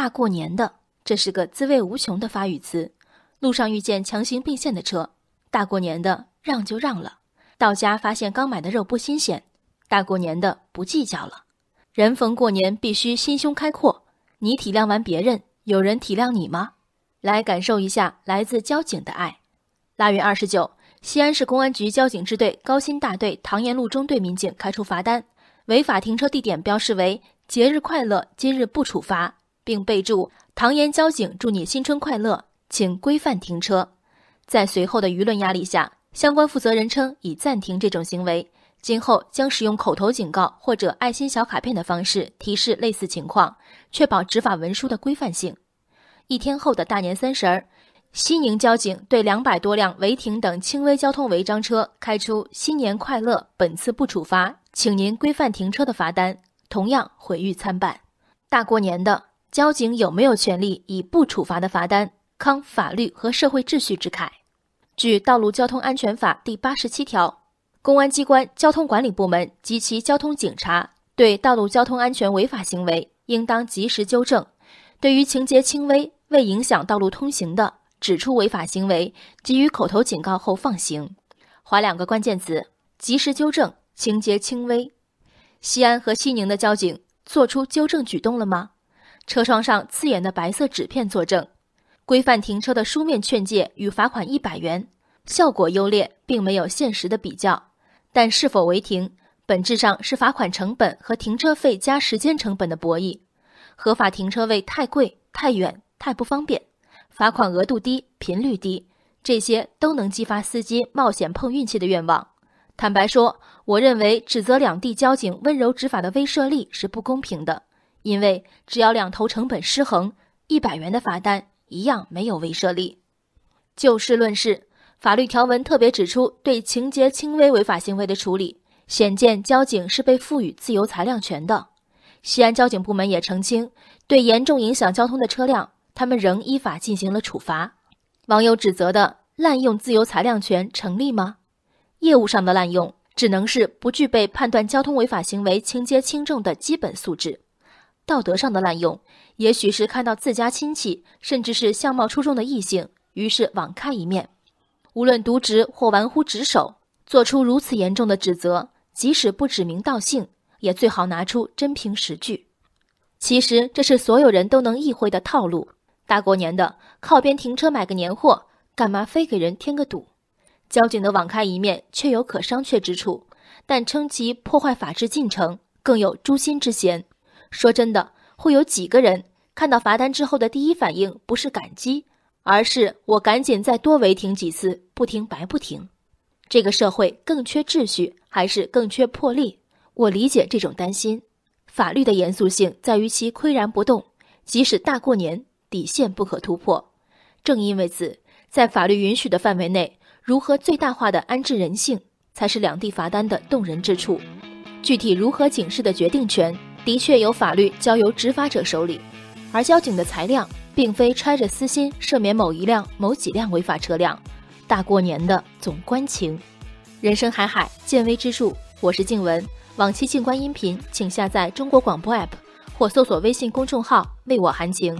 大过年的，这是个滋味无穷的发语词。路上遇见强行并线的车，大过年的让就让了；到家发现刚买的肉不新鲜，大过年的不计较了。人逢过年必须心胸开阔，你体谅完别人，有人体谅你吗？来感受一下来自交警的爱。腊月二十九，西安市公安局交警支队高新大队唐延路中队民警开出罚单，违法停车地点标示为“节日快乐，今日不处罚”，并备注“唐延交警祝你新春快乐，请规范停车”。在随后的舆论压力下，相关负责人称已暂停这种行为。今后将使用口头警告或者爱心小卡片的方式提示类似情况，确保执法文书的规范性。一天后的大年三十儿，西宁交警对两百多辆违停等轻微交通违章车开出“新年快乐，本次不处罚，请您规范停车”的罚单，同样毁誉参半。大过年的，交警有没有权利以不处罚的罚单慷法律和社会秩序之慨？据《道路交通安全法》第八十七条。公安机关交通管理部门及其交通警察对道路交通安全违法行为，应当及时纠正；对于情节轻微、未影响道路通行的，指出违法行为，给予口头警告后放行。划两个关键词：及时纠正、情节轻微。西安和西宁的交警做出纠正举动了吗？车窗上刺眼的白色纸片作证，规范停车的书面劝诫与罚款一百元，效果优劣并没有现实的比较。但是否违停，本质上是罚款成本和停车费加时间成本的博弈。合法停车位太贵、太远、太不方便，罚款额度低、频率低，这些都能激发司机冒险碰运气的愿望。坦白说，我认为指责两地交警温柔执法的威慑力是不公平的，因为只要两头成本失衡，一百元的罚单一样没有威慑力。就事论事。法律条文特别指出，对情节轻微违法行为的处理，显见交警是被赋予自由裁量权的。西安交警部门也澄清，对严重影响交通的车辆，他们仍依法进行了处罚。网友指责的滥用自由裁量权成立吗？业务上的滥用，只能是不具备判断交通违法行为情节轻重的基本素质；道德上的滥用，也许是看到自家亲戚，甚至是相貌出众的异性，于是网开一面。无论渎职或玩忽职守，做出如此严重的指责，即使不指名道姓，也最好拿出真凭实据。其实这是所有人都能意会的套路。大过年的，靠边停车买个年货，干嘛非给人添个堵？交警的网开一面，确有可商榷之处，但称其破坏法治进程，更有诛心之嫌。说真的，会有几个人看到罚单之后的第一反应不是感激？而是我赶紧再多违停几次，不停白不停。这个社会更缺秩序，还是更缺魄力？我理解这种担心。法律的严肃性在于其岿然不动，即使大过年，底线不可突破。正因为此，在法律允许的范围内，如何最大化的安置人性，才是两地罚单的动人之处。具体如何警示的决定权，的确由法律交由执法者手里，而交警的裁量。并非揣着私心赦免某一辆、某几辆违法车辆，大过年的总关情。人生海海，见微知著。我是静文，往期静观音频，请下载中国广播 APP 或搜索微信公众号“为我含情”。